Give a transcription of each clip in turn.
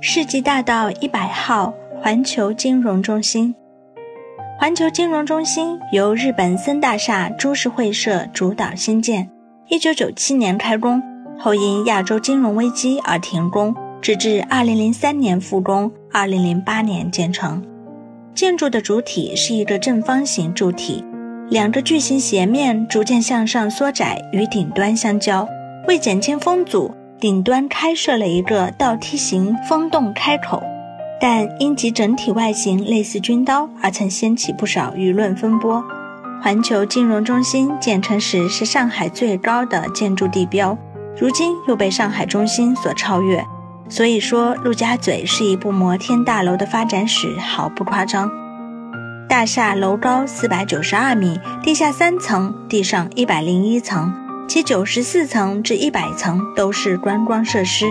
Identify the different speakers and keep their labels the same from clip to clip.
Speaker 1: 世纪大道一百号环球金融中心。环球金融中心由日本森大厦株式会社主导兴建，一九九七年开工，后因亚洲金融危机而停工，直至二零零三年复工，二零零八年建成。建筑的主体是一个正方形柱体，两个巨型斜面逐渐向上缩窄，与顶端相交。为减轻风阻，顶端开设了一个倒梯形风洞开口，但因其整体外形类似军刀，而曾掀起不少舆论风波。环球金融中心建成时是上海最高的建筑地标，如今又被上海中心所超越。所以说，陆家嘴是一部摩天大楼的发展史，毫不夸张。大厦楼高四百九十二米，地下三层，地上一百零一层，其九十四层至一百层都是观光设施。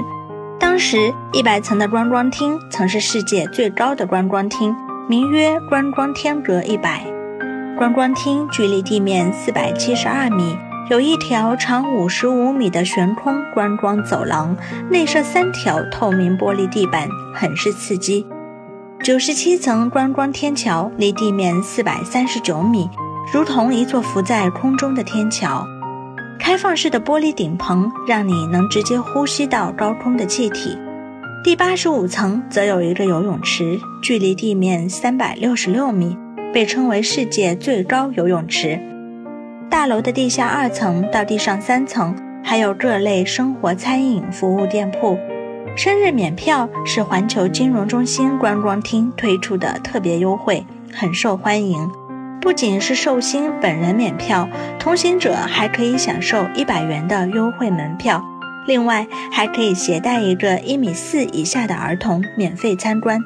Speaker 1: 当时，一百层的观光厅曾是世界最高的观光厅，名曰观光天阁一百。观光厅距离地面四百七十二米。有一条长五十五米的悬空观光走廊，内设三条透明玻璃地板，很是刺激。九十七层观光天桥离地面四百三十九米，如同一座浮在空中的天桥。开放式的玻璃顶棚让你能直接呼吸到高空的气体。第八十五层则有一个游泳池，距离地面三百六十六米，被称为世界最高游泳池。大楼的地下二层到地上三层，还有各类生活餐饮服务店铺。生日免票是环球金融中心观光厅推出的特别优惠，很受欢迎。不仅是寿星本人免票，同行者还可以享受一百元的优惠门票，另外还可以携带一个一米四以下的儿童免费参观。